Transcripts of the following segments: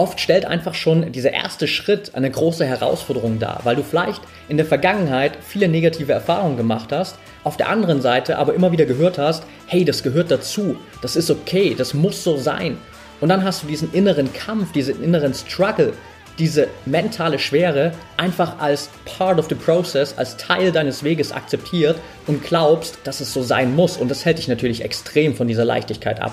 oft stellt einfach schon dieser erste Schritt eine große Herausforderung dar, weil du vielleicht in der Vergangenheit viele negative Erfahrungen gemacht hast, auf der anderen Seite aber immer wieder gehört hast, hey, das gehört dazu, das ist okay, das muss so sein. Und dann hast du diesen inneren Kampf, diesen inneren Struggle, diese mentale Schwere einfach als part of the process, als Teil deines Weges akzeptiert und glaubst, dass es so sein muss. Und das hält dich natürlich extrem von dieser Leichtigkeit ab.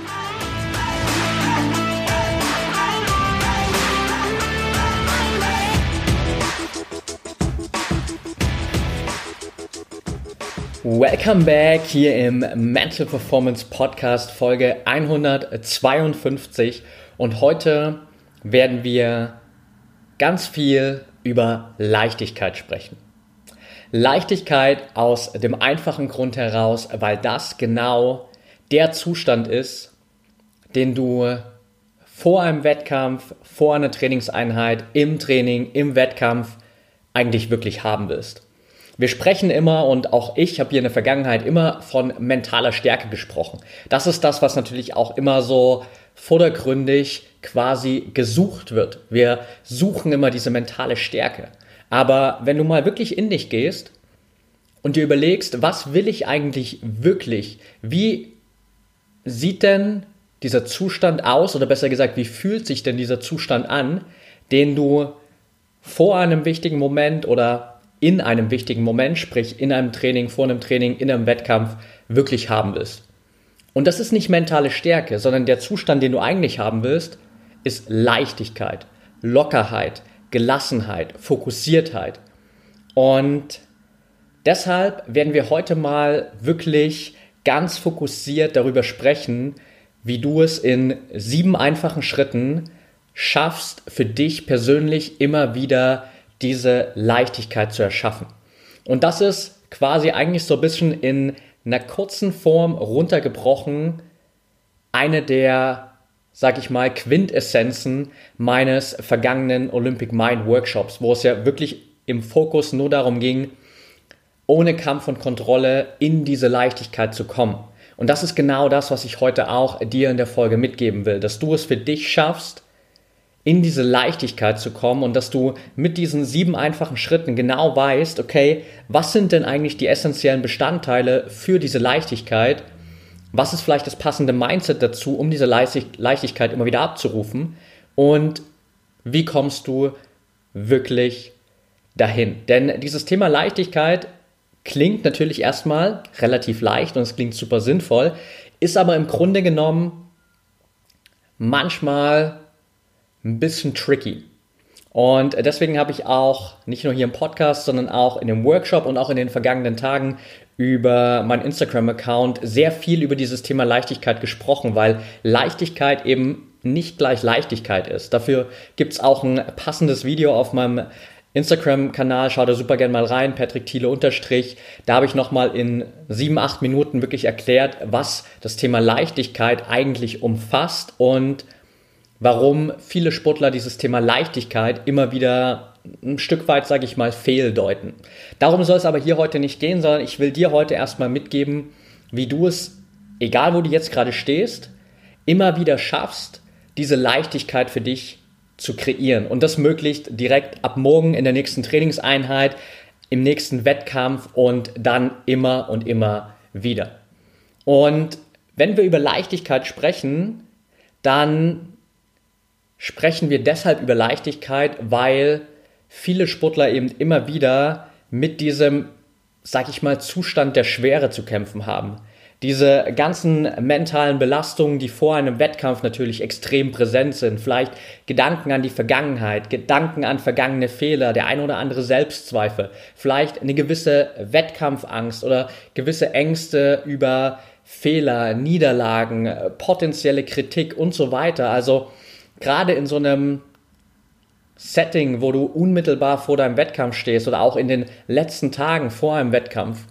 Welcome back hier im Mental Performance Podcast Folge 152 und heute werden wir ganz viel über Leichtigkeit sprechen. Leichtigkeit aus dem einfachen Grund heraus, weil das genau der Zustand ist, den du vor einem Wettkampf, vor einer Trainingseinheit, im Training, im Wettkampf eigentlich wirklich haben willst. Wir sprechen immer und auch ich habe hier in der Vergangenheit immer von mentaler Stärke gesprochen. Das ist das, was natürlich auch immer so vordergründig quasi gesucht wird. Wir suchen immer diese mentale Stärke. Aber wenn du mal wirklich in dich gehst und dir überlegst, was will ich eigentlich wirklich? Wie sieht denn dieser Zustand aus oder besser gesagt, wie fühlt sich denn dieser Zustand an, den du vor einem wichtigen Moment oder in einem wichtigen Moment, sprich in einem Training, vor einem Training, in einem Wettkampf wirklich haben willst. Und das ist nicht mentale Stärke, sondern der Zustand, den du eigentlich haben willst, ist Leichtigkeit, Lockerheit, Gelassenheit, Fokussiertheit. Und deshalb werden wir heute mal wirklich ganz fokussiert darüber sprechen, wie du es in sieben einfachen Schritten schaffst, für dich persönlich immer wieder diese Leichtigkeit zu erschaffen. Und das ist quasi eigentlich so ein bisschen in einer kurzen Form runtergebrochen eine der, sag ich mal, Quintessenzen meines vergangenen Olympic Mind Workshops, wo es ja wirklich im Fokus nur darum ging, ohne Kampf und Kontrolle in diese Leichtigkeit zu kommen. Und das ist genau das, was ich heute auch dir in der Folge mitgeben will, dass du es für dich schaffst, in diese Leichtigkeit zu kommen und dass du mit diesen sieben einfachen Schritten genau weißt, okay, was sind denn eigentlich die essentiellen Bestandteile für diese Leichtigkeit? Was ist vielleicht das passende Mindset dazu, um diese Leichtigkeit immer wieder abzurufen? Und wie kommst du wirklich dahin? Denn dieses Thema Leichtigkeit klingt natürlich erstmal relativ leicht und es klingt super sinnvoll, ist aber im Grunde genommen manchmal ein bisschen tricky. Und deswegen habe ich auch nicht nur hier im Podcast, sondern auch in dem Workshop und auch in den vergangenen Tagen über meinen Instagram-Account sehr viel über dieses Thema Leichtigkeit gesprochen, weil Leichtigkeit eben nicht gleich Leichtigkeit ist. Dafür gibt es auch ein passendes Video auf meinem Instagram-Kanal, schau da super gerne mal rein, Patrick Thiele unterstrich. Da habe ich nochmal in sieben, acht Minuten wirklich erklärt, was das Thema Leichtigkeit eigentlich umfasst und warum viele Sportler dieses Thema Leichtigkeit immer wieder ein Stück weit, sage ich mal, fehldeuten. Darum soll es aber hier heute nicht gehen, sondern ich will dir heute erstmal mitgeben, wie du es, egal wo du jetzt gerade stehst, immer wieder schaffst, diese Leichtigkeit für dich zu kreieren. Und das möglichst direkt ab morgen in der nächsten Trainingseinheit, im nächsten Wettkampf und dann immer und immer wieder. Und wenn wir über Leichtigkeit sprechen, dann sprechen wir deshalb über Leichtigkeit, weil viele Sportler eben immer wieder mit diesem, sag ich mal, Zustand der Schwere zu kämpfen haben. Diese ganzen mentalen Belastungen, die vor einem Wettkampf natürlich extrem präsent sind, vielleicht Gedanken an die Vergangenheit, Gedanken an vergangene Fehler, der ein oder andere Selbstzweifel, vielleicht eine gewisse Wettkampfangst oder gewisse Ängste über Fehler, Niederlagen, äh, potenzielle Kritik und so weiter. Also gerade in so einem Setting, wo du unmittelbar vor deinem Wettkampf stehst oder auch in den letzten Tagen vor einem Wettkampf,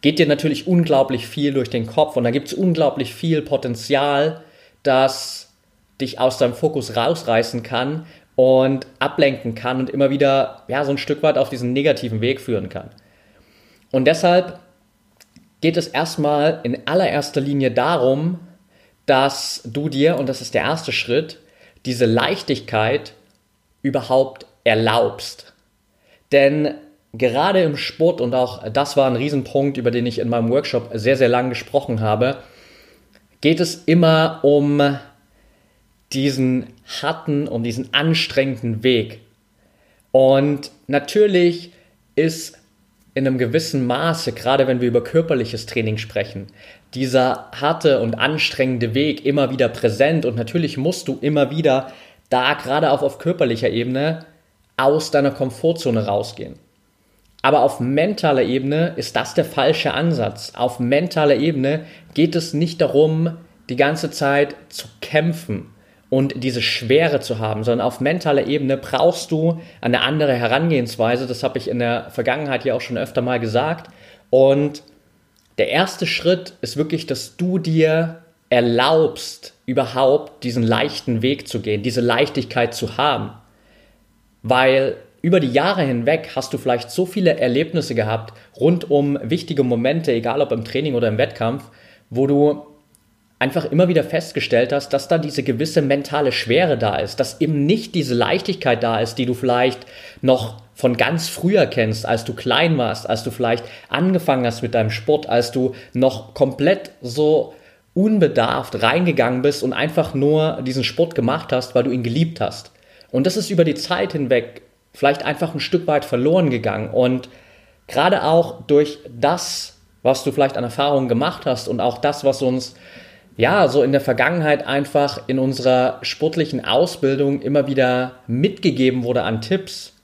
geht dir natürlich unglaublich viel durch den Kopf und da gibt es unglaublich viel Potenzial, das dich aus deinem Fokus rausreißen kann und ablenken kann und immer wieder ja, so ein Stück weit auf diesen negativen Weg führen kann. Und deshalb geht es erstmal in allererster Linie darum, dass du dir, und das ist der erste Schritt, diese Leichtigkeit überhaupt erlaubst. Denn gerade im Sport, und auch das war ein Riesenpunkt, über den ich in meinem Workshop sehr, sehr lang gesprochen habe, geht es immer um diesen harten, um diesen anstrengenden Weg. Und natürlich ist in einem gewissen Maße, gerade wenn wir über körperliches Training sprechen, dieser harte und anstrengende Weg immer wieder präsent und natürlich musst du immer wieder da gerade auch auf körperlicher Ebene aus deiner Komfortzone rausgehen. Aber auf mentaler Ebene ist das der falsche Ansatz. Auf mentaler Ebene geht es nicht darum, die ganze Zeit zu kämpfen und diese Schwere zu haben, sondern auf mentaler Ebene brauchst du eine andere Herangehensweise. Das habe ich in der Vergangenheit ja auch schon öfter mal gesagt. Und der erste Schritt ist wirklich, dass du dir erlaubst, überhaupt diesen leichten Weg zu gehen, diese Leichtigkeit zu haben. Weil über die Jahre hinweg hast du vielleicht so viele Erlebnisse gehabt rund um wichtige Momente, egal ob im Training oder im Wettkampf, wo du einfach immer wieder festgestellt hast, dass da diese gewisse mentale Schwere da ist, dass eben nicht diese Leichtigkeit da ist, die du vielleicht noch von ganz früher kennst, als du klein warst, als du vielleicht angefangen hast mit deinem Sport, als du noch komplett so unbedarft reingegangen bist und einfach nur diesen Sport gemacht hast, weil du ihn geliebt hast. Und das ist über die Zeit hinweg vielleicht einfach ein Stück weit verloren gegangen. Und gerade auch durch das, was du vielleicht an Erfahrungen gemacht hast und auch das, was uns ja so in der Vergangenheit einfach in unserer sportlichen Ausbildung immer wieder mitgegeben wurde an Tipps,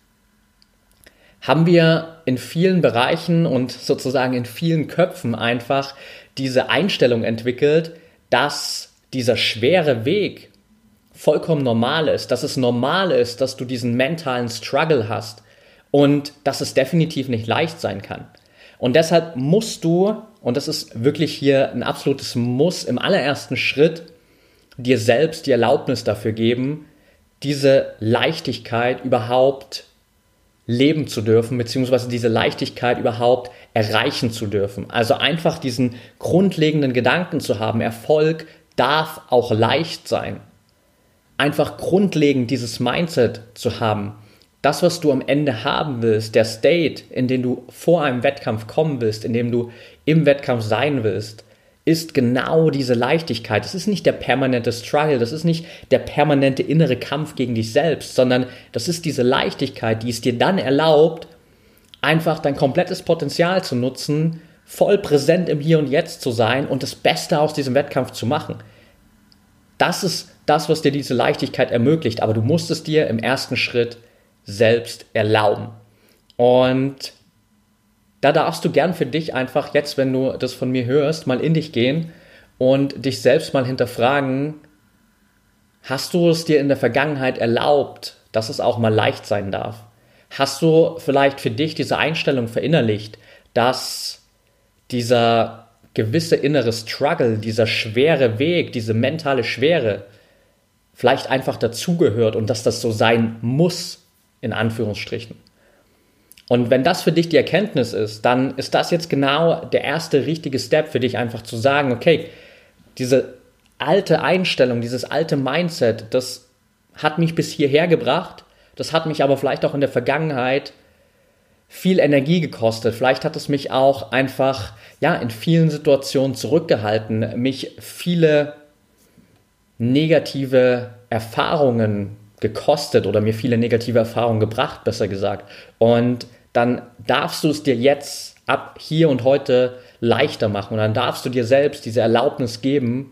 haben wir in vielen Bereichen und sozusagen in vielen Köpfen einfach diese Einstellung entwickelt, dass dieser schwere Weg vollkommen normal ist, dass es normal ist, dass du diesen mentalen Struggle hast und dass es definitiv nicht leicht sein kann. Und deshalb musst du, und das ist wirklich hier ein absolutes Muss, im allerersten Schritt dir selbst die Erlaubnis dafür geben, diese Leichtigkeit überhaupt leben zu dürfen, beziehungsweise diese Leichtigkeit überhaupt erreichen zu dürfen. Also einfach diesen grundlegenden Gedanken zu haben, Erfolg darf auch leicht sein. Einfach grundlegend dieses Mindset zu haben. Das, was du am Ende haben willst, der State, in den du vor einem Wettkampf kommen willst, in dem du im Wettkampf sein willst, ist genau diese Leichtigkeit. Es ist nicht der permanente Struggle, das ist nicht der permanente innere Kampf gegen dich selbst, sondern das ist diese Leichtigkeit, die es dir dann erlaubt, einfach dein komplettes Potenzial zu nutzen, voll präsent im Hier und Jetzt zu sein und das Beste aus diesem Wettkampf zu machen. Das ist das, was dir diese Leichtigkeit ermöglicht, aber du musst es dir im ersten Schritt selbst erlauben. Und da darfst du gern für dich einfach jetzt, wenn du das von mir hörst, mal in dich gehen und dich selbst mal hinterfragen, hast du es dir in der Vergangenheit erlaubt, dass es auch mal leicht sein darf? Hast du vielleicht für dich diese Einstellung verinnerlicht, dass dieser gewisse innere Struggle, dieser schwere Weg, diese mentale Schwere vielleicht einfach dazugehört und dass das so sein muss, in Anführungsstrichen? Und wenn das für dich die Erkenntnis ist, dann ist das jetzt genau der erste richtige Step für dich, einfach zu sagen, okay, diese alte Einstellung, dieses alte Mindset, das hat mich bis hierher gebracht, das hat mich aber vielleicht auch in der Vergangenheit viel Energie gekostet. Vielleicht hat es mich auch einfach, ja, in vielen Situationen zurückgehalten, mich viele negative Erfahrungen gekostet oder mir viele negative Erfahrungen gebracht, besser gesagt. Und dann darfst du es dir jetzt ab hier und heute leichter machen und dann darfst du dir selbst diese Erlaubnis geben,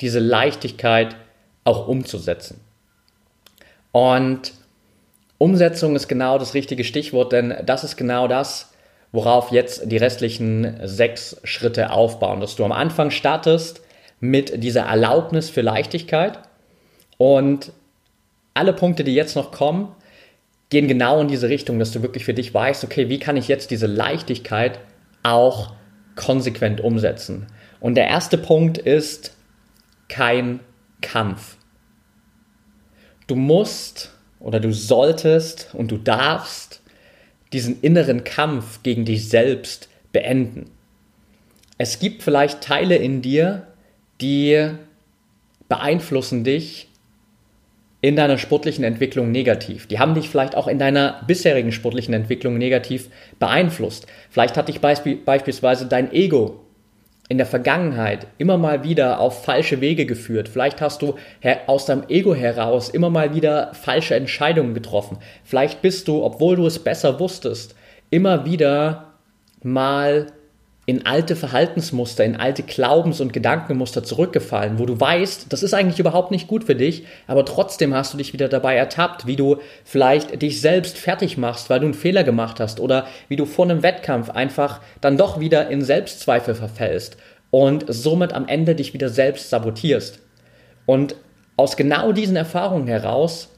diese Leichtigkeit auch umzusetzen. Und Umsetzung ist genau das richtige Stichwort, denn das ist genau das, worauf jetzt die restlichen sechs Schritte aufbauen. Dass du am Anfang startest mit dieser Erlaubnis für Leichtigkeit und alle Punkte, die jetzt noch kommen, gehen genau in diese Richtung, dass du wirklich für dich weißt, okay, wie kann ich jetzt diese Leichtigkeit auch konsequent umsetzen? Und der erste Punkt ist kein Kampf. Du musst oder du solltest und du darfst diesen inneren Kampf gegen dich selbst beenden. Es gibt vielleicht Teile in dir, die beeinflussen dich in deiner sportlichen Entwicklung negativ. Die haben dich vielleicht auch in deiner bisherigen sportlichen Entwicklung negativ beeinflusst. Vielleicht hat dich beisp beispielsweise dein Ego in der Vergangenheit immer mal wieder auf falsche Wege geführt. Vielleicht hast du aus deinem Ego heraus immer mal wieder falsche Entscheidungen getroffen. Vielleicht bist du, obwohl du es besser wusstest, immer wieder mal in alte Verhaltensmuster, in alte Glaubens- und Gedankenmuster zurückgefallen, wo du weißt, das ist eigentlich überhaupt nicht gut für dich, aber trotzdem hast du dich wieder dabei ertappt, wie du vielleicht dich selbst fertig machst, weil du einen Fehler gemacht hast oder wie du vor einem Wettkampf einfach dann doch wieder in Selbstzweifel verfällst und somit am Ende dich wieder selbst sabotierst. Und aus genau diesen Erfahrungen heraus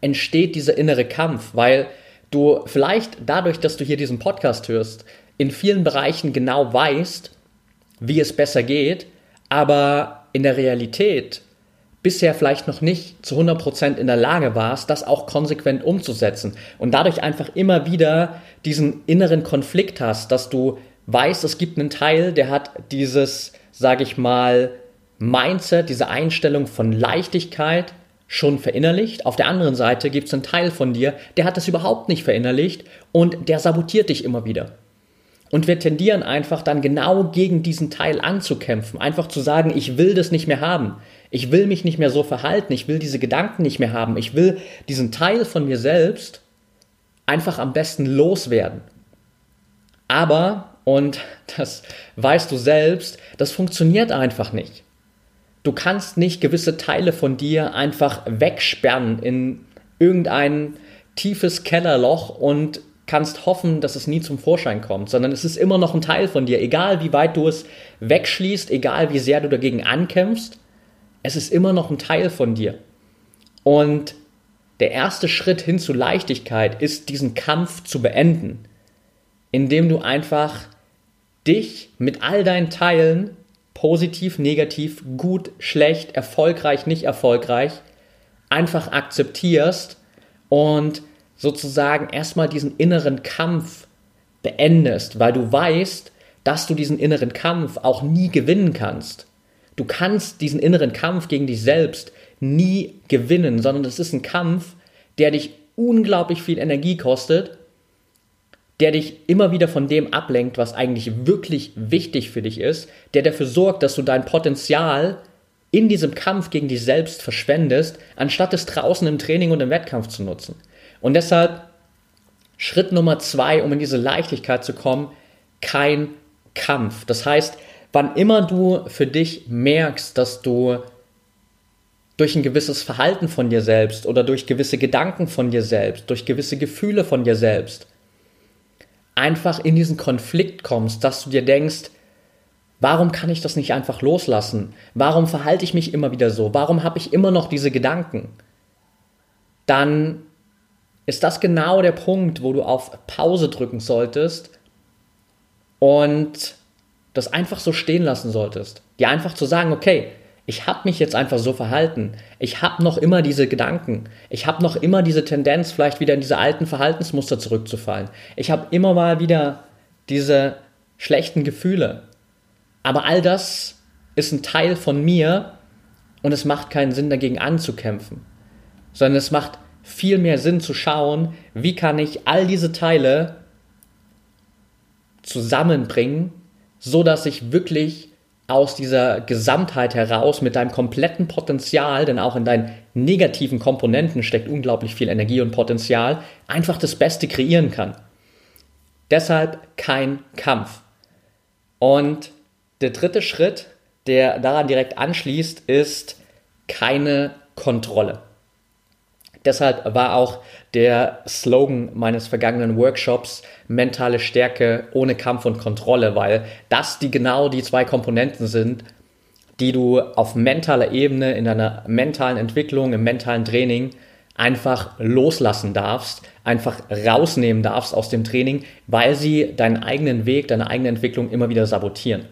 entsteht dieser innere Kampf, weil du vielleicht dadurch, dass du hier diesen Podcast hörst, in vielen Bereichen genau weißt, wie es besser geht, aber in der Realität bisher vielleicht noch nicht zu 100% in der Lage warst, das auch konsequent umzusetzen und dadurch einfach immer wieder diesen inneren Konflikt hast, dass du weißt, es gibt einen Teil, der hat dieses, sage ich mal, Mindset, diese Einstellung von Leichtigkeit schon verinnerlicht. Auf der anderen Seite gibt es einen Teil von dir, der hat das überhaupt nicht verinnerlicht und der sabotiert dich immer wieder. Und wir tendieren einfach dann genau gegen diesen Teil anzukämpfen. Einfach zu sagen, ich will das nicht mehr haben. Ich will mich nicht mehr so verhalten. Ich will diese Gedanken nicht mehr haben. Ich will diesen Teil von mir selbst einfach am besten loswerden. Aber, und das weißt du selbst, das funktioniert einfach nicht. Du kannst nicht gewisse Teile von dir einfach wegsperren in irgendein tiefes Kellerloch und kannst hoffen, dass es nie zum Vorschein kommt, sondern es ist immer noch ein Teil von dir, egal wie weit du es wegschließt, egal wie sehr du dagegen ankämpfst, es ist immer noch ein Teil von dir. Und der erste Schritt hin zu Leichtigkeit ist, diesen Kampf zu beenden, indem du einfach dich mit all deinen Teilen, positiv, negativ, gut, schlecht, erfolgreich, nicht erfolgreich, einfach akzeptierst und sozusagen erstmal diesen inneren Kampf beendest, weil du weißt, dass du diesen inneren Kampf auch nie gewinnen kannst. Du kannst diesen inneren Kampf gegen dich selbst nie gewinnen, sondern es ist ein Kampf, der dich unglaublich viel Energie kostet, der dich immer wieder von dem ablenkt, was eigentlich wirklich wichtig für dich ist, der dafür sorgt, dass du dein Potenzial in diesem Kampf gegen dich selbst verschwendest, anstatt es draußen im Training und im Wettkampf zu nutzen. Und deshalb Schritt Nummer zwei, um in diese Leichtigkeit zu kommen, kein Kampf. Das heißt, wann immer du für dich merkst, dass du durch ein gewisses Verhalten von dir selbst oder durch gewisse Gedanken von dir selbst, durch gewisse Gefühle von dir selbst, einfach in diesen Konflikt kommst, dass du dir denkst, warum kann ich das nicht einfach loslassen? Warum verhalte ich mich immer wieder so? Warum habe ich immer noch diese Gedanken? Dann ist das genau der Punkt, wo du auf Pause drücken solltest und das einfach so stehen lassen solltest. Dir einfach zu sagen, okay, ich habe mich jetzt einfach so verhalten. Ich habe noch immer diese Gedanken. Ich habe noch immer diese Tendenz, vielleicht wieder in diese alten Verhaltensmuster zurückzufallen. Ich habe immer mal wieder diese schlechten Gefühle. Aber all das ist ein Teil von mir und es macht keinen Sinn, dagegen anzukämpfen, sondern es macht viel mehr Sinn zu schauen, wie kann ich all diese Teile zusammenbringen, so dass ich wirklich aus dieser Gesamtheit heraus mit deinem kompletten Potenzial, denn auch in deinen negativen Komponenten steckt unglaublich viel Energie und Potenzial, einfach das Beste kreieren kann. Deshalb kein Kampf. Und der dritte Schritt, der daran direkt anschließt, ist keine Kontrolle. Deshalb war auch der Slogan meines vergangenen Workshops mentale Stärke ohne Kampf und Kontrolle, weil das die genau die zwei Komponenten sind, die du auf mentaler Ebene in deiner mentalen Entwicklung, im mentalen Training einfach loslassen darfst, einfach rausnehmen darfst aus dem Training, weil sie deinen eigenen Weg, deine eigene Entwicklung immer wieder sabotieren.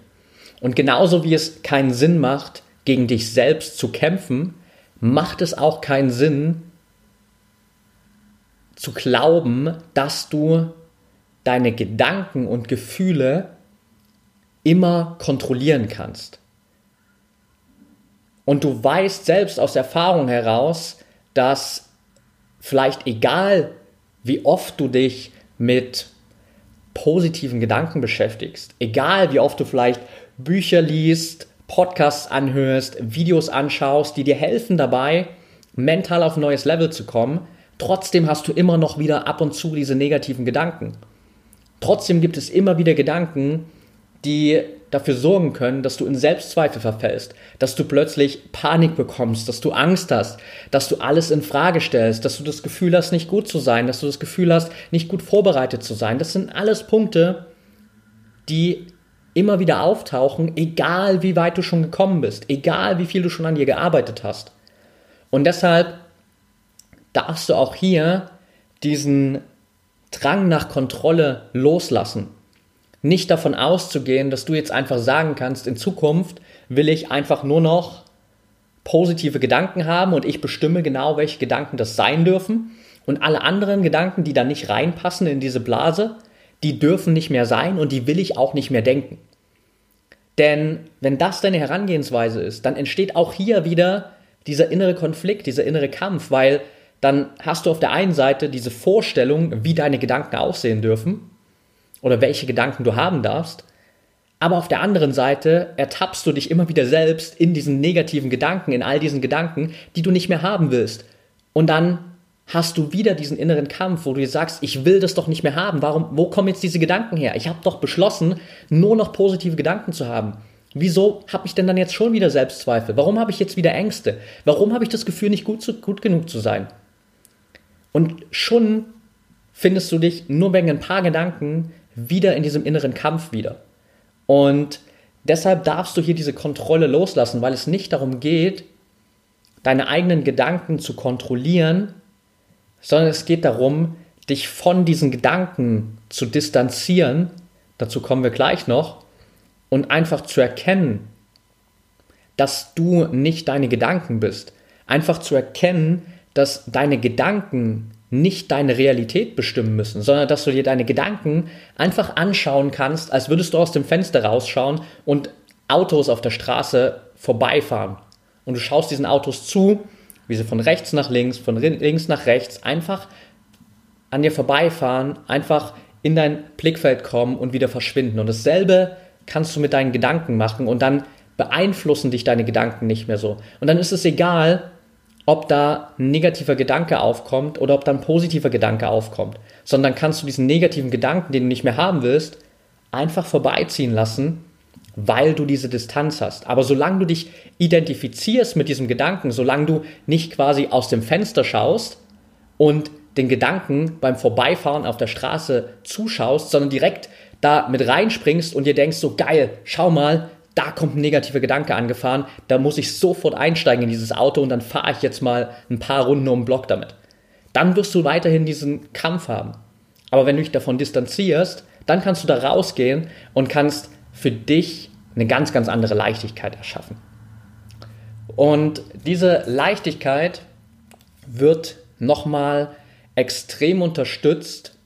Und genauso wie es keinen Sinn macht, gegen dich selbst zu kämpfen, macht es auch keinen Sinn, zu glauben, dass du deine Gedanken und Gefühle immer kontrollieren kannst. Und du weißt selbst aus Erfahrung heraus, dass vielleicht egal, wie oft du dich mit positiven Gedanken beschäftigst, egal wie oft du vielleicht Bücher liest, Podcasts anhörst, Videos anschaust, die dir helfen dabei, mental auf ein neues Level zu kommen, trotzdem hast du immer noch wieder ab und zu diese negativen Gedanken. Trotzdem gibt es immer wieder Gedanken, die dafür sorgen können, dass du in Selbstzweifel verfällst, dass du plötzlich Panik bekommst, dass du Angst hast, dass du alles in Frage stellst, dass du das Gefühl hast, nicht gut zu sein, dass du das Gefühl hast, nicht gut vorbereitet zu sein. Das sind alles Punkte, die immer wieder auftauchen, egal wie weit du schon gekommen bist, egal wie viel du schon an dir gearbeitet hast. Und deshalb darfst du auch hier diesen Drang nach Kontrolle loslassen. Nicht davon auszugehen, dass du jetzt einfach sagen kannst, in Zukunft will ich einfach nur noch positive Gedanken haben und ich bestimme genau, welche Gedanken das sein dürfen. Und alle anderen Gedanken, die da nicht reinpassen in diese Blase, die dürfen nicht mehr sein und die will ich auch nicht mehr denken. Denn wenn das deine Herangehensweise ist, dann entsteht auch hier wieder dieser innere Konflikt, dieser innere Kampf, weil dann hast du auf der einen Seite diese Vorstellung, wie deine Gedanken aussehen dürfen oder welche Gedanken du haben darfst, aber auf der anderen Seite ertappst du dich immer wieder selbst in diesen negativen Gedanken, in all diesen Gedanken, die du nicht mehr haben willst. Und dann hast du wieder diesen inneren Kampf, wo du dir sagst, ich will das doch nicht mehr haben. Warum, wo kommen jetzt diese Gedanken her? Ich habe doch beschlossen, nur noch positive Gedanken zu haben. Wieso habe ich denn dann jetzt schon wieder Selbstzweifel? Warum habe ich jetzt wieder Ängste? Warum habe ich das Gefühl, nicht gut, zu, gut genug zu sein? Und schon findest du dich nur wegen ein paar Gedanken wieder in diesem inneren Kampf wieder. Und deshalb darfst du hier diese Kontrolle loslassen, weil es nicht darum geht, deine eigenen Gedanken zu kontrollieren, sondern es geht darum, dich von diesen Gedanken zu distanzieren, dazu kommen wir gleich noch, und einfach zu erkennen, dass du nicht deine Gedanken bist. Einfach zu erkennen, dass deine Gedanken nicht deine Realität bestimmen müssen, sondern dass du dir deine Gedanken einfach anschauen kannst, als würdest du aus dem Fenster rausschauen und Autos auf der Straße vorbeifahren. Und du schaust diesen Autos zu wie sie von rechts nach links, von links nach rechts einfach an dir vorbeifahren, einfach in dein Blickfeld kommen und wieder verschwinden. Und dasselbe kannst du mit deinen Gedanken machen und dann beeinflussen dich deine Gedanken nicht mehr so. Und dann ist es egal, ob da ein negativer Gedanke aufkommt oder ob da ein positiver Gedanke aufkommt, sondern kannst du diesen negativen Gedanken, den du nicht mehr haben willst, einfach vorbeiziehen lassen weil du diese Distanz hast. Aber solange du dich identifizierst mit diesem Gedanken, solange du nicht quasi aus dem Fenster schaust und den Gedanken beim Vorbeifahren auf der Straße zuschaust, sondern direkt da mit reinspringst und dir denkst, so geil, schau mal, da kommt ein negativer Gedanke angefahren, da muss ich sofort einsteigen in dieses Auto und dann fahre ich jetzt mal ein paar Runden um den Block damit. Dann wirst du weiterhin diesen Kampf haben. Aber wenn du dich davon distanzierst, dann kannst du da rausgehen und kannst für dich eine ganz, ganz andere Leichtigkeit erschaffen. Und diese Leichtigkeit wird nochmal extrem unterstützt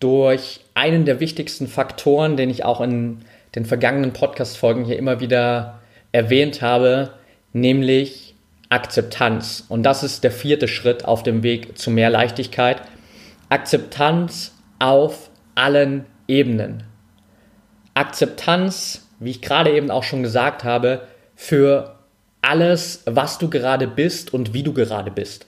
durch einen der wichtigsten Faktoren, den ich auch in den vergangenen Podcast-Folgen hier immer wieder erwähnt habe, nämlich Akzeptanz. Und das ist der vierte Schritt auf dem Weg zu mehr Leichtigkeit. Akzeptanz auf allen Ebenen. Akzeptanz, wie ich gerade eben auch schon gesagt habe, für alles, was du gerade bist und wie du gerade bist.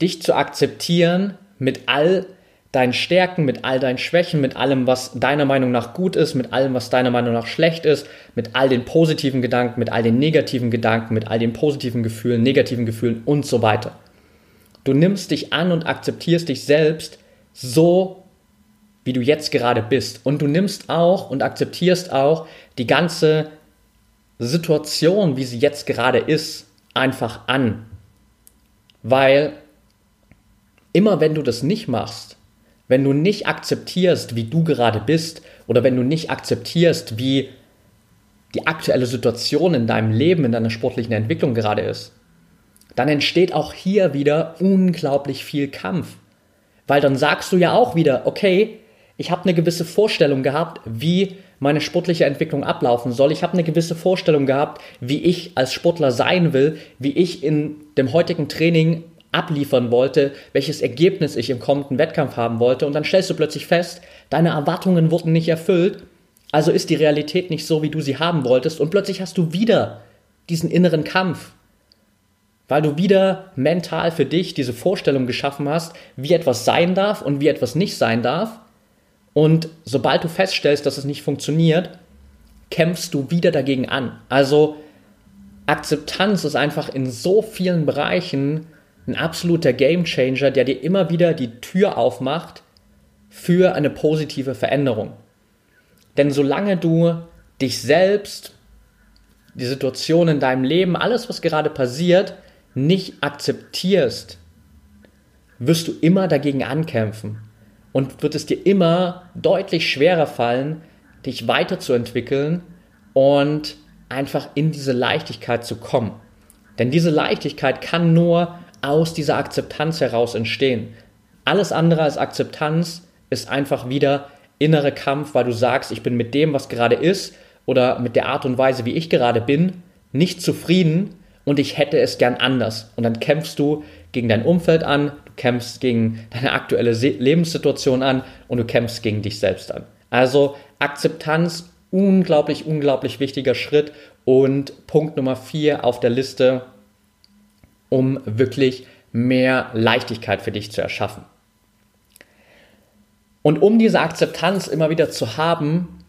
Dich zu akzeptieren mit all deinen Stärken, mit all deinen Schwächen, mit allem, was deiner Meinung nach gut ist, mit allem, was deiner Meinung nach schlecht ist, mit all den positiven Gedanken, mit all den negativen Gedanken, mit all den positiven Gefühlen, negativen Gefühlen und so weiter. Du nimmst dich an und akzeptierst dich selbst so, wie du jetzt gerade bist. Und du nimmst auch und akzeptierst auch die ganze Situation, wie sie jetzt gerade ist, einfach an. Weil immer wenn du das nicht machst, wenn du nicht akzeptierst, wie du gerade bist, oder wenn du nicht akzeptierst, wie die aktuelle Situation in deinem Leben, in deiner sportlichen Entwicklung gerade ist, dann entsteht auch hier wieder unglaublich viel Kampf. Weil dann sagst du ja auch wieder, okay, ich habe eine gewisse Vorstellung gehabt, wie meine sportliche Entwicklung ablaufen soll. Ich habe eine gewisse Vorstellung gehabt, wie ich als Sportler sein will, wie ich in dem heutigen Training abliefern wollte, welches Ergebnis ich im kommenden Wettkampf haben wollte. Und dann stellst du plötzlich fest, deine Erwartungen wurden nicht erfüllt, also ist die Realität nicht so, wie du sie haben wolltest. Und plötzlich hast du wieder diesen inneren Kampf, weil du wieder mental für dich diese Vorstellung geschaffen hast, wie etwas sein darf und wie etwas nicht sein darf. Und sobald du feststellst, dass es nicht funktioniert, kämpfst du wieder dagegen an. Also Akzeptanz ist einfach in so vielen Bereichen ein absoluter Gamechanger, der dir immer wieder die Tür aufmacht für eine positive Veränderung. Denn solange du dich selbst, die Situation in deinem Leben, alles, was gerade passiert, nicht akzeptierst, wirst du immer dagegen ankämpfen und wird es dir immer deutlich schwerer fallen, dich weiterzuentwickeln und einfach in diese Leichtigkeit zu kommen. Denn diese Leichtigkeit kann nur aus dieser Akzeptanz heraus entstehen. Alles andere als Akzeptanz ist einfach wieder innere Kampf, weil du sagst, ich bin mit dem, was gerade ist oder mit der Art und Weise, wie ich gerade bin, nicht zufrieden und ich hätte es gern anders. Und dann kämpfst du gegen dein Umfeld an, du kämpfst gegen deine aktuelle Lebenssituation an und du kämpfst gegen dich selbst an. Also Akzeptanz, unglaublich, unglaublich wichtiger Schritt und Punkt Nummer vier auf der Liste, um wirklich mehr Leichtigkeit für dich zu erschaffen. Und um diese Akzeptanz immer wieder zu haben,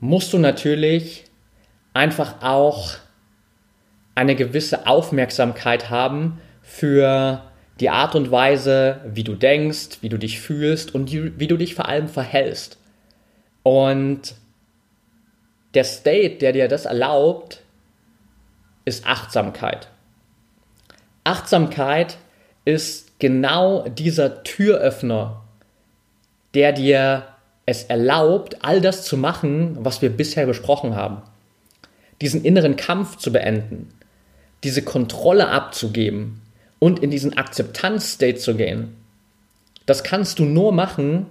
musst du natürlich einfach auch eine gewisse Aufmerksamkeit haben für die Art und Weise, wie du denkst, wie du dich fühlst und wie du dich vor allem verhältst. Und der State, der dir das erlaubt, ist Achtsamkeit. Achtsamkeit ist genau dieser Türöffner der dir es erlaubt, all das zu machen, was wir bisher besprochen haben. Diesen inneren Kampf zu beenden, diese Kontrolle abzugeben und in diesen Akzeptanz-State zu gehen. Das kannst du nur machen,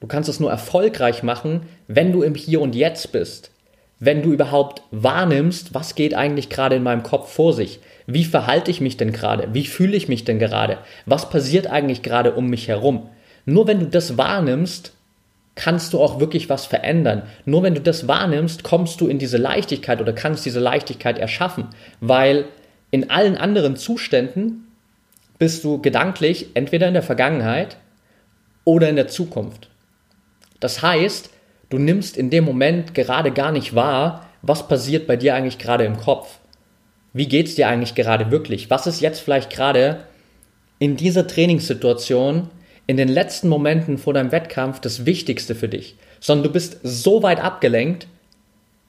du kannst es nur erfolgreich machen, wenn du im Hier und Jetzt bist. Wenn du überhaupt wahrnimmst, was geht eigentlich gerade in meinem Kopf vor sich? Wie verhalte ich mich denn gerade? Wie fühle ich mich denn gerade? Was passiert eigentlich gerade um mich herum? Nur wenn du das wahrnimmst, kannst du auch wirklich was verändern. Nur wenn du das wahrnimmst, kommst du in diese Leichtigkeit oder kannst diese Leichtigkeit erschaffen, weil in allen anderen Zuständen bist du gedanklich entweder in der Vergangenheit oder in der Zukunft. Das heißt, du nimmst in dem Moment gerade gar nicht wahr, was passiert bei dir eigentlich gerade im Kopf. Wie geht es dir eigentlich gerade wirklich? Was ist jetzt vielleicht gerade in dieser Trainingssituation in den letzten Momenten vor deinem Wettkampf das Wichtigste für dich, sondern du bist so weit abgelenkt,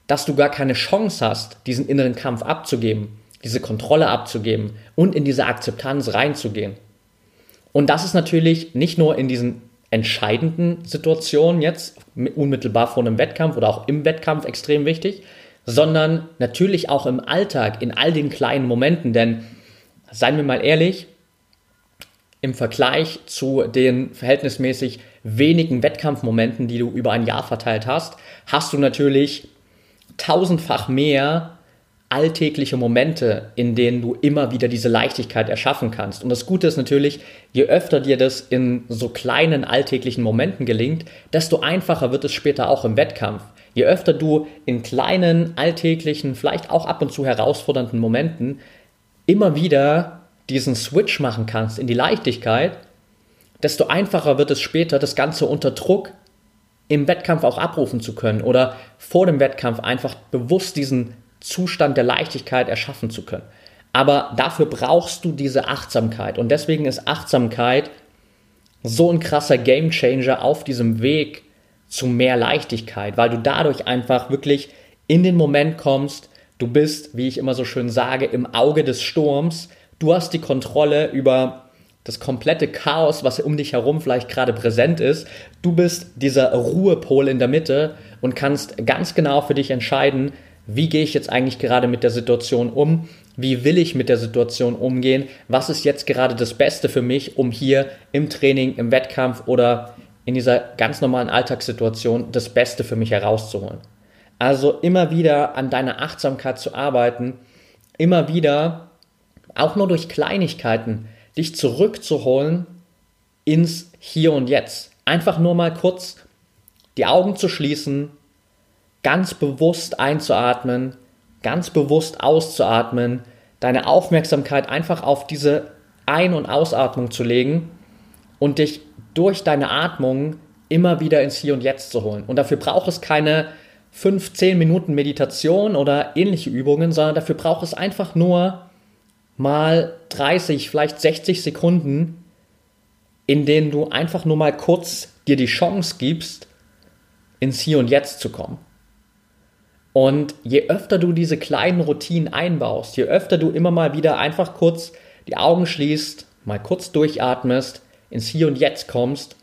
dass du gar keine Chance hast, diesen inneren Kampf abzugeben, diese Kontrolle abzugeben und in diese Akzeptanz reinzugehen. Und das ist natürlich nicht nur in diesen entscheidenden Situationen jetzt, unmittelbar vor einem Wettkampf oder auch im Wettkampf extrem wichtig, sondern natürlich auch im Alltag, in all den kleinen Momenten, denn seien wir mal ehrlich, im Vergleich zu den verhältnismäßig wenigen Wettkampfmomenten, die du über ein Jahr verteilt hast, hast du natürlich tausendfach mehr alltägliche Momente, in denen du immer wieder diese Leichtigkeit erschaffen kannst. Und das Gute ist natürlich, je öfter dir das in so kleinen alltäglichen Momenten gelingt, desto einfacher wird es später auch im Wettkampf. Je öfter du in kleinen, alltäglichen, vielleicht auch ab und zu herausfordernden Momenten immer wieder diesen Switch machen kannst in die Leichtigkeit, desto einfacher wird es später, das Ganze unter Druck im Wettkampf auch abrufen zu können oder vor dem Wettkampf einfach bewusst diesen Zustand der Leichtigkeit erschaffen zu können. Aber dafür brauchst du diese Achtsamkeit. Und deswegen ist Achtsamkeit so ein krasser Gamechanger auf diesem Weg zu mehr Leichtigkeit, weil du dadurch einfach wirklich in den Moment kommst, du bist, wie ich immer so schön sage, im Auge des Sturms, du hast die Kontrolle über das komplette Chaos, was um dich herum vielleicht gerade präsent ist. Du bist dieser Ruhepol in der Mitte und kannst ganz genau für dich entscheiden, wie gehe ich jetzt eigentlich gerade mit der Situation um? Wie will ich mit der Situation umgehen? Was ist jetzt gerade das Beste für mich, um hier im Training, im Wettkampf oder in dieser ganz normalen Alltagssituation das Beste für mich herauszuholen? Also immer wieder an deiner Achtsamkeit zu arbeiten, immer wieder auch nur durch Kleinigkeiten dich zurückzuholen ins Hier und Jetzt. Einfach nur mal kurz die Augen zu schließen, ganz bewusst einzuatmen, ganz bewusst auszuatmen, deine Aufmerksamkeit einfach auf diese Ein- und Ausatmung zu legen und dich durch deine Atmung immer wieder ins Hier und Jetzt zu holen. Und dafür braucht es keine 5, 10 Minuten Meditation oder ähnliche Übungen, sondern dafür braucht es einfach nur mal 30, vielleicht 60 Sekunden, in denen du einfach nur mal kurz dir die Chance gibst, ins Hier und Jetzt zu kommen. Und je öfter du diese kleinen Routinen einbaust, je öfter du immer mal wieder einfach kurz die Augen schließt, mal kurz durchatmest, ins Hier und Jetzt kommst,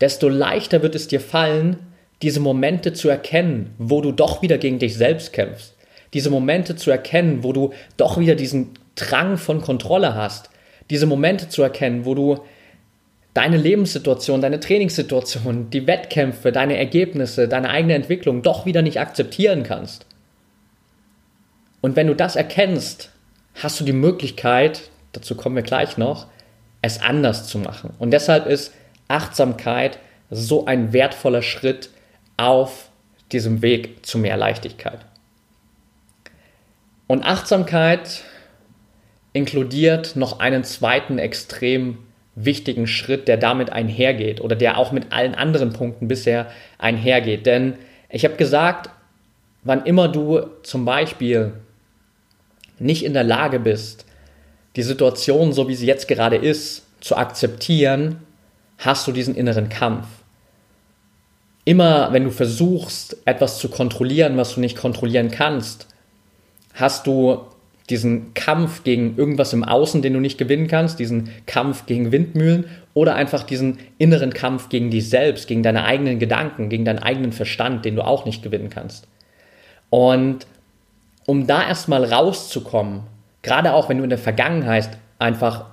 desto leichter wird es dir fallen, diese Momente zu erkennen, wo du doch wieder gegen dich selbst kämpfst. Diese Momente zu erkennen, wo du doch wieder diesen Drang von Kontrolle hast. Diese Momente zu erkennen, wo du deine Lebenssituation, deine Trainingssituation, die Wettkämpfe, deine Ergebnisse, deine eigene Entwicklung doch wieder nicht akzeptieren kannst. Und wenn du das erkennst, hast du die Möglichkeit, dazu kommen wir gleich noch, es anders zu machen. Und deshalb ist Achtsamkeit so ein wertvoller Schritt auf diesem Weg zu mehr Leichtigkeit. Und Achtsamkeit inkludiert noch einen zweiten extrem wichtigen Schritt, der damit einhergeht oder der auch mit allen anderen Punkten bisher einhergeht. Denn ich habe gesagt, wann immer du zum Beispiel nicht in der Lage bist, die Situation, so wie sie jetzt gerade ist, zu akzeptieren, hast du diesen inneren Kampf. Immer wenn du versuchst, etwas zu kontrollieren, was du nicht kontrollieren kannst, hast du diesen Kampf gegen irgendwas im Außen, den du nicht gewinnen kannst, diesen Kampf gegen Windmühlen oder einfach diesen inneren Kampf gegen dich selbst, gegen deine eigenen Gedanken, gegen deinen eigenen Verstand, den du auch nicht gewinnen kannst. Und um da erstmal rauszukommen, gerade auch wenn du in der Vergangenheit einfach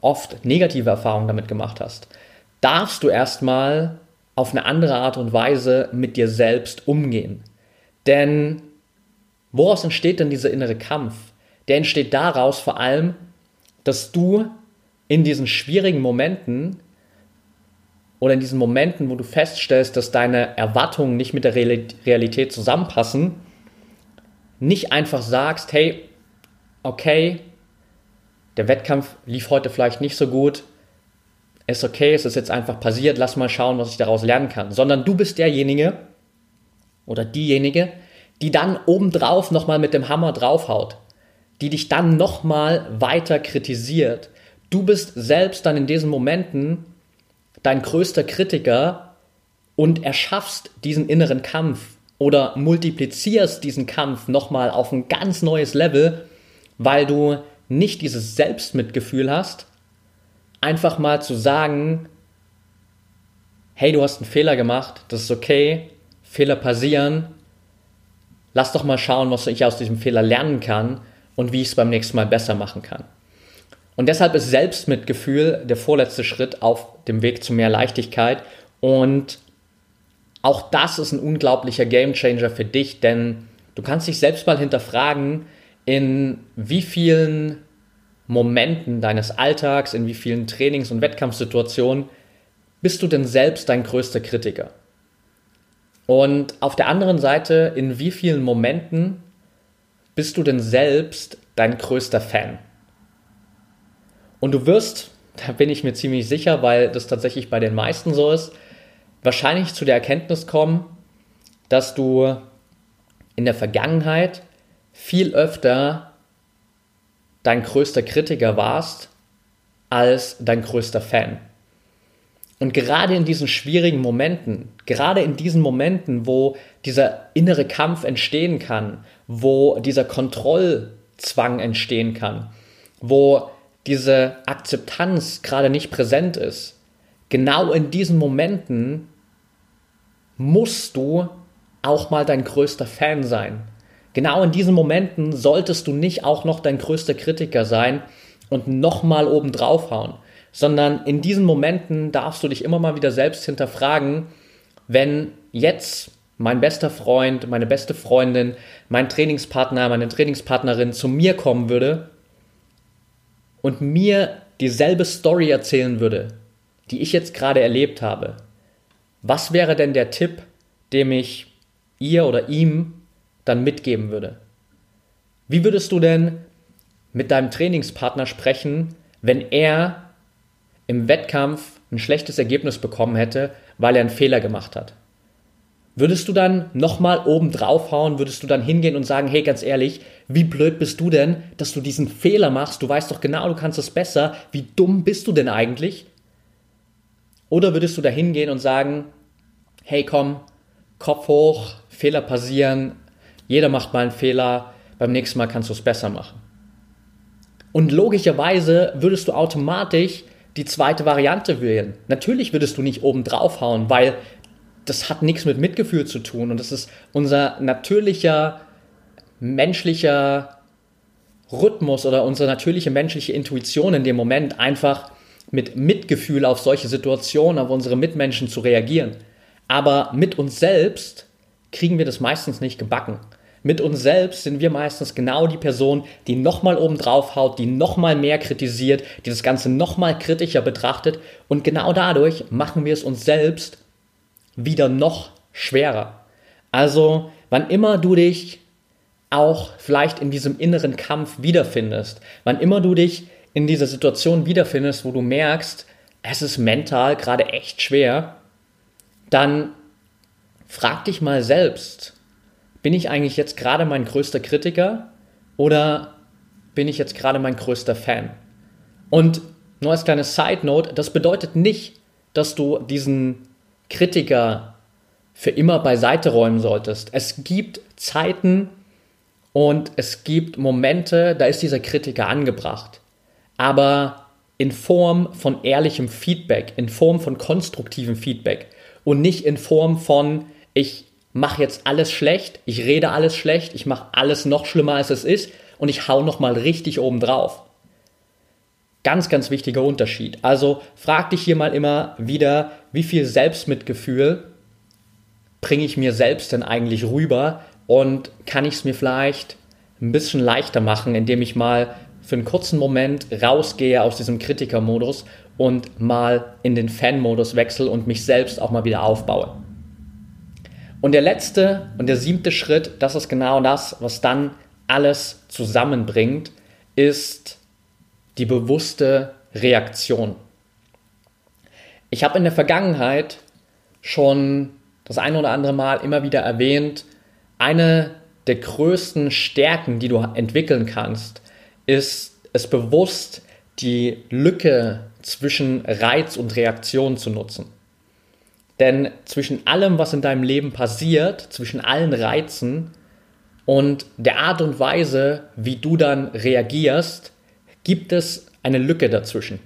oft negative Erfahrungen damit gemacht hast, darfst du erstmal auf eine andere Art und Weise mit dir selbst umgehen. Denn woraus entsteht denn dieser innere Kampf? Der entsteht daraus vor allem, dass du in diesen schwierigen Momenten oder in diesen Momenten, wo du feststellst, dass deine Erwartungen nicht mit der Realität zusammenpassen, nicht einfach sagst, hey, okay, der Wettkampf lief heute vielleicht nicht so gut, ist okay, es ist jetzt einfach passiert, lass mal schauen, was ich daraus lernen kann, sondern du bist derjenige oder diejenige, die dann obendrauf nochmal mit dem Hammer draufhaut die dich dann nochmal weiter kritisiert. Du bist selbst dann in diesen Momenten dein größter Kritiker und erschaffst diesen inneren Kampf oder multiplizierst diesen Kampf nochmal auf ein ganz neues Level, weil du nicht dieses Selbstmitgefühl hast, einfach mal zu sagen, hey, du hast einen Fehler gemacht, das ist okay, Fehler passieren, lass doch mal schauen, was ich aus diesem Fehler lernen kann und wie ich es beim nächsten Mal besser machen kann. Und deshalb ist Selbstmitgefühl der vorletzte Schritt auf dem Weg zu mehr Leichtigkeit. Und auch das ist ein unglaublicher Gamechanger für dich, denn du kannst dich selbst mal hinterfragen, in wie vielen Momenten deines Alltags, in wie vielen Trainings- und Wettkampfsituationen bist du denn selbst dein größter Kritiker? Und auf der anderen Seite, in wie vielen Momenten bist du denn selbst dein größter Fan? Und du wirst, da bin ich mir ziemlich sicher, weil das tatsächlich bei den meisten so ist, wahrscheinlich zu der Erkenntnis kommen, dass du in der Vergangenheit viel öfter dein größter Kritiker warst als dein größter Fan. Und gerade in diesen schwierigen Momenten, gerade in diesen Momenten, wo dieser innere Kampf entstehen kann, wo dieser Kontrollzwang entstehen kann, wo diese Akzeptanz gerade nicht präsent ist, genau in diesen Momenten musst du auch mal dein größter Fan sein. Genau in diesen Momenten solltest du nicht auch noch dein größter Kritiker sein und nochmal oben draufhauen, sondern in diesen Momenten darfst du dich immer mal wieder selbst hinterfragen, wenn jetzt mein bester Freund, meine beste Freundin, mein Trainingspartner, meine Trainingspartnerin zu mir kommen würde und mir dieselbe Story erzählen würde, die ich jetzt gerade erlebt habe, was wäre denn der Tipp, dem ich ihr oder ihm dann mitgeben würde? Wie würdest du denn mit deinem Trainingspartner sprechen, wenn er im Wettkampf ein schlechtes Ergebnis bekommen hätte, weil er einen Fehler gemacht hat? Würdest du dann nochmal oben draufhauen, würdest du dann hingehen und sagen, hey, ganz ehrlich, wie blöd bist du denn, dass du diesen Fehler machst? Du weißt doch genau, du kannst es besser. Wie dumm bist du denn eigentlich? Oder würdest du da hingehen und sagen, hey, komm, Kopf hoch, Fehler passieren, jeder macht mal einen Fehler, beim nächsten Mal kannst du es besser machen. Und logischerweise würdest du automatisch die zweite Variante wählen. Natürlich würdest du nicht oben draufhauen, weil das hat nichts mit Mitgefühl zu tun und das ist unser natürlicher menschlicher Rhythmus oder unsere natürliche menschliche Intuition in dem Moment einfach mit Mitgefühl auf solche Situationen, auf unsere Mitmenschen zu reagieren. Aber mit uns selbst kriegen wir das meistens nicht gebacken. Mit uns selbst sind wir meistens genau die Person, die nochmal oben drauf haut, die nochmal mehr kritisiert, die das Ganze nochmal kritischer betrachtet und genau dadurch machen wir es uns selbst wieder noch schwerer. Also, wann immer du dich auch vielleicht in diesem inneren Kampf wiederfindest, wann immer du dich in dieser Situation wiederfindest, wo du merkst, es ist mental gerade echt schwer, dann frag dich mal selbst, bin ich eigentlich jetzt gerade mein größter Kritiker oder bin ich jetzt gerade mein größter Fan? Und nur als kleine Side Note, das bedeutet nicht, dass du diesen Kritiker für immer beiseite räumen solltest. Es gibt Zeiten und es gibt Momente, da ist dieser Kritiker angebracht. Aber in Form von ehrlichem Feedback, in Form von konstruktivem Feedback und nicht in Form von, ich mache jetzt alles schlecht, ich rede alles schlecht, ich mache alles noch schlimmer als es ist und ich hau nochmal richtig oben drauf. Ganz, ganz wichtiger Unterschied. Also frag dich hier mal immer wieder, wie viel Selbstmitgefühl bringe ich mir selbst denn eigentlich rüber und kann ich es mir vielleicht ein bisschen leichter machen, indem ich mal für einen kurzen Moment rausgehe aus diesem Kritikermodus und mal in den Fan-Modus wechsle und mich selbst auch mal wieder aufbaue. Und der letzte und der siebte Schritt, das ist genau das, was dann alles zusammenbringt, ist die bewusste Reaktion. Ich habe in der Vergangenheit schon das ein oder andere Mal immer wieder erwähnt, eine der größten Stärken, die du entwickeln kannst, ist es bewusst, die Lücke zwischen Reiz und Reaktion zu nutzen. Denn zwischen allem, was in deinem Leben passiert, zwischen allen Reizen und der Art und Weise, wie du dann reagierst, gibt es eine Lücke dazwischen.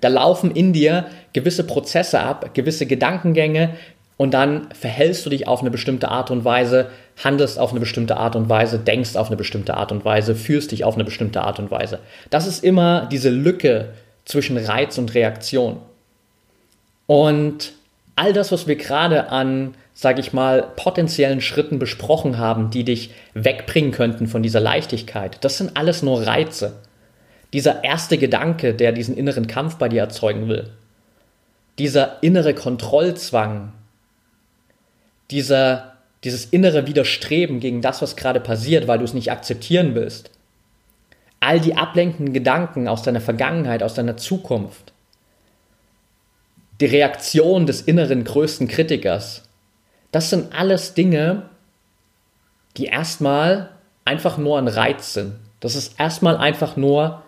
Da laufen in dir gewisse Prozesse ab, gewisse Gedankengänge und dann verhältst du dich auf eine bestimmte Art und Weise, handelst auf eine bestimmte Art und Weise, denkst auf eine bestimmte Art und Weise, fühlst dich auf eine bestimmte Art und Weise. Das ist immer diese Lücke zwischen Reiz und Reaktion. Und all das, was wir gerade an, sage ich mal, potenziellen Schritten besprochen haben, die dich wegbringen könnten von dieser Leichtigkeit, das sind alles nur Reize. Dieser erste Gedanke, der diesen inneren Kampf bei dir erzeugen will. Dieser innere Kontrollzwang. Dieser, dieses innere Widerstreben gegen das, was gerade passiert, weil du es nicht akzeptieren willst. All die ablenkenden Gedanken aus deiner Vergangenheit, aus deiner Zukunft die Reaktion des inneren größten Kritikers. Das sind alles Dinge, die erstmal einfach nur ein Reiz sind. Das ist erstmal einfach nur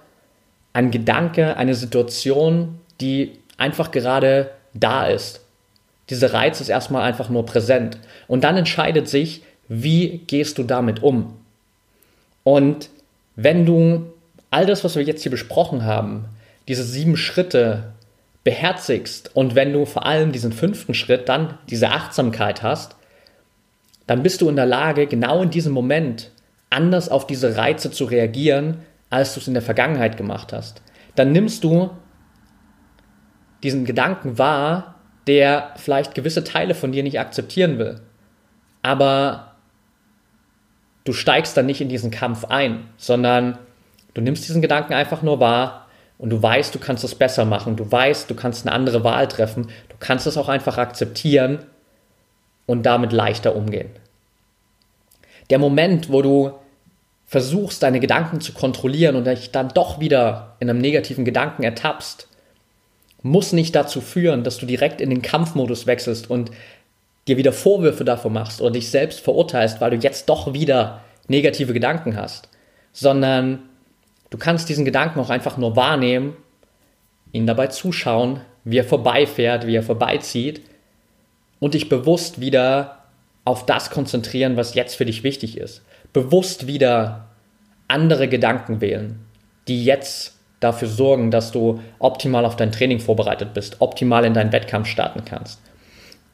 ein Gedanke, eine Situation, die einfach gerade da ist. Dieser Reiz ist erstmal einfach nur präsent. Und dann entscheidet sich, wie gehst du damit um? Und wenn du all das, was wir jetzt hier besprochen haben, diese sieben Schritte beherzigst und wenn du vor allem diesen fünften Schritt, dann diese Achtsamkeit hast, dann bist du in der Lage, genau in diesem Moment anders auf diese Reize zu reagieren, als du es in der Vergangenheit gemacht hast. Dann nimmst du diesen Gedanken wahr, der vielleicht gewisse Teile von dir nicht akzeptieren will. Aber du steigst dann nicht in diesen Kampf ein, sondern du nimmst diesen Gedanken einfach nur wahr und du weißt, du kannst es besser machen. Du weißt, du kannst eine andere Wahl treffen. Du kannst es auch einfach akzeptieren und damit leichter umgehen. Der Moment, wo du versuchst, deine Gedanken zu kontrollieren und dich dann doch wieder in einem negativen Gedanken ertappst, muss nicht dazu führen, dass du direkt in den Kampfmodus wechselst und dir wieder Vorwürfe davor machst oder dich selbst verurteilst, weil du jetzt doch wieder negative Gedanken hast, sondern du kannst diesen Gedanken auch einfach nur wahrnehmen, ihn dabei zuschauen, wie er vorbeifährt, wie er vorbeizieht und dich bewusst wieder auf das konzentrieren, was jetzt für dich wichtig ist. Bewusst wieder andere Gedanken wählen, die jetzt dafür sorgen, dass du optimal auf dein Training vorbereitet bist, optimal in deinen Wettkampf starten kannst.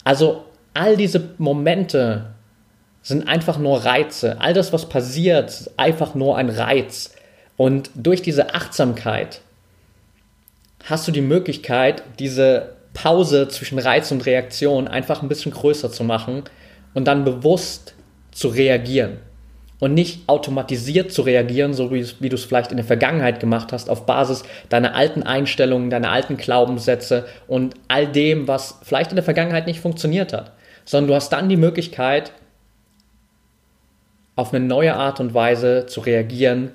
Also all diese Momente sind einfach nur Reize. All das, was passiert, ist einfach nur ein Reiz. Und durch diese Achtsamkeit hast du die Möglichkeit, diese Pause zwischen Reiz und Reaktion einfach ein bisschen größer zu machen und dann bewusst zu reagieren. Und nicht automatisiert zu reagieren, so wie, du es vielleicht in der Vergangenheit gemacht hast, auf Basis deiner alten Einstellungen, deiner alten Glaubenssätze und all dem, was vielleicht in der Vergangenheit nicht funktioniert hat, sondern du hast dann die Möglichkeit, auf eine neue Art und Weise zu reagieren,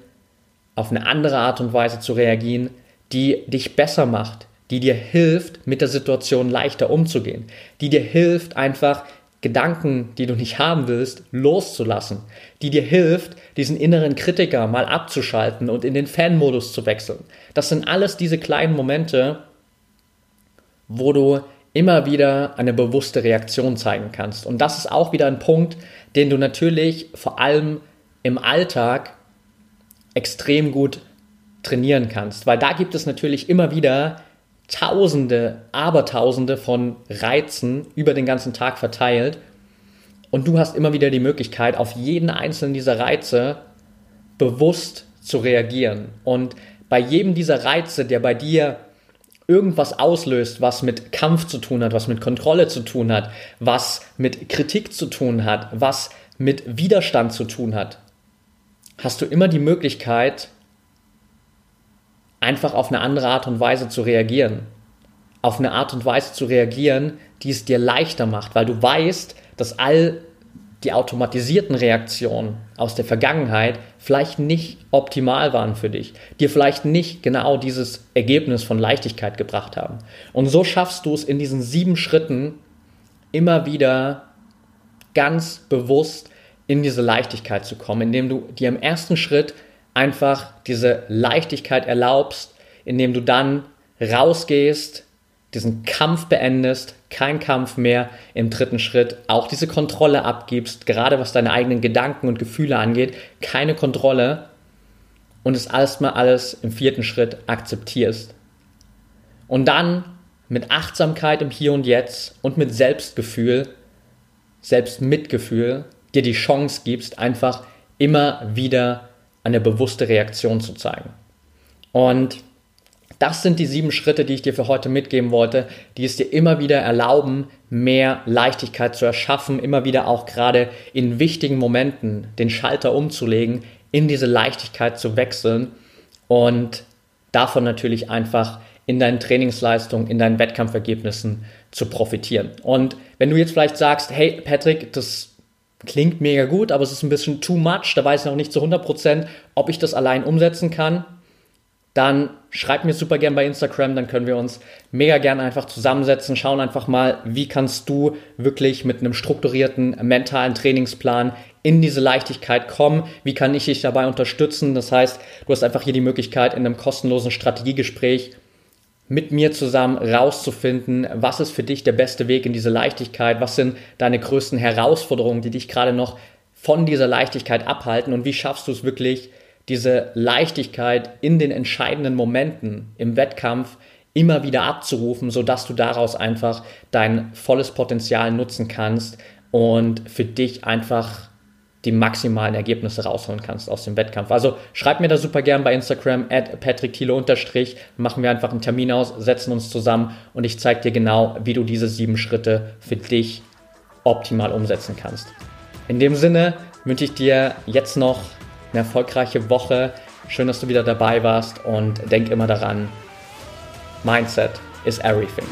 auf eine andere Art und Weise zu reagieren, die dich besser macht, die dir hilft, mit der Situation leichter umzugehen, die dir hilft, einfach Gedanken, die du nicht haben willst, loszulassen, die dir hilft, diesen inneren Kritiker mal abzuschalten und in den Fan-Modus zu wechseln. Das sind alles diese kleinen Momente, wo du immer wieder eine bewusste Reaktion zeigen kannst. Und das ist auch wieder ein Punkt, den du natürlich vor allem im Alltag extrem gut trainieren kannst, weil da gibt es natürlich immer wieder Tausende, Abertausende von Reizen über den ganzen Tag verteilt. Und du hast immer wieder die Möglichkeit, auf jeden einzelnen dieser Reize bewusst zu reagieren. Und bei jedem dieser Reize, der bei dir irgendwas auslöst, was mit Kampf zu tun hat, was mit Kontrolle zu tun hat, was mit Kritik zu tun hat, was mit Widerstand zu tun hat, hast du immer die Möglichkeit, einfach auf eine andere Art und Weise zu reagieren. Auf eine Art und Weise zu reagieren, die es dir leichter macht, weil du weißt, dass all die automatisierten Reaktionen aus der Vergangenheit vielleicht nicht optimal waren für dich, dir vielleicht nicht genau dieses Ergebnis von Leichtigkeit gebracht haben. Und so schaffst du es in diesen sieben Schritten immer wieder ganz bewusst in diese Leichtigkeit zu kommen, indem du dir im ersten Schritt einfach diese Leichtigkeit erlaubst, indem du dann rausgehst, diesen Kampf beendest, kein Kampf mehr im dritten Schritt, auch diese Kontrolle abgibst, gerade was deine eigenen Gedanken und Gefühle angeht, keine Kontrolle und es erstmal alles im vierten Schritt akzeptierst. Und dann mit Achtsamkeit im Hier und Jetzt und mit Selbstgefühl, Selbstmitgefühl, dir die Chance gibst, einfach immer wieder eine bewusste Reaktion zu zeigen. Und das sind die sieben Schritte, die ich dir für heute mitgeben wollte, die es dir immer wieder erlauben, mehr Leichtigkeit zu erschaffen, immer wieder auch gerade in wichtigen Momenten den Schalter umzulegen, in diese Leichtigkeit zu wechseln und davon natürlich einfach in deinen Trainingsleistungen, in deinen Wettkampfergebnissen zu profitieren. Und wenn du jetzt vielleicht sagst, hey Patrick, das klingt mega gut, aber es ist ein bisschen too much, da weiß ich noch nicht zu 100%, ob ich das allein umsetzen kann, dann schreib mir super gern bei Instagram, dann können wir uns mega gern einfach zusammensetzen, schauen einfach mal, wie kannst du wirklich mit einem strukturierten mentalen Trainingsplan in diese Leichtigkeit kommen, wie kann ich dich dabei unterstützen. Das heißt, du hast einfach hier die Möglichkeit, in einem kostenlosen Strategiegespräch mit mir zusammen rauszufinden, was ist für dich der beste Weg in diese Leichtigkeit, was sind deine größten Herausforderungen, die dich gerade noch von dieser Leichtigkeit abhalten und wie schaffst du es wirklich, diese Leichtigkeit in den entscheidenden Momenten im Wettkampf immer wieder abzurufen, sodass du daraus einfach dein volles Potenzial nutzen kannst und für dich einfach die maximalen Ergebnisse rausholen kannst aus dem Wettkampf. Also schreib mir da super gern bei Instagram at patrickthiele unterstrich, machen wir einfach einen Termin aus, setzen uns zusammen und ich zeige dir genau, wie du diese sieben Schritte für dich optimal umsetzen kannst. In dem Sinne wünsche ich dir jetzt noch eine erfolgreiche Woche. Schön, dass du wieder dabei warst und denk immer daran, Mindset is everything.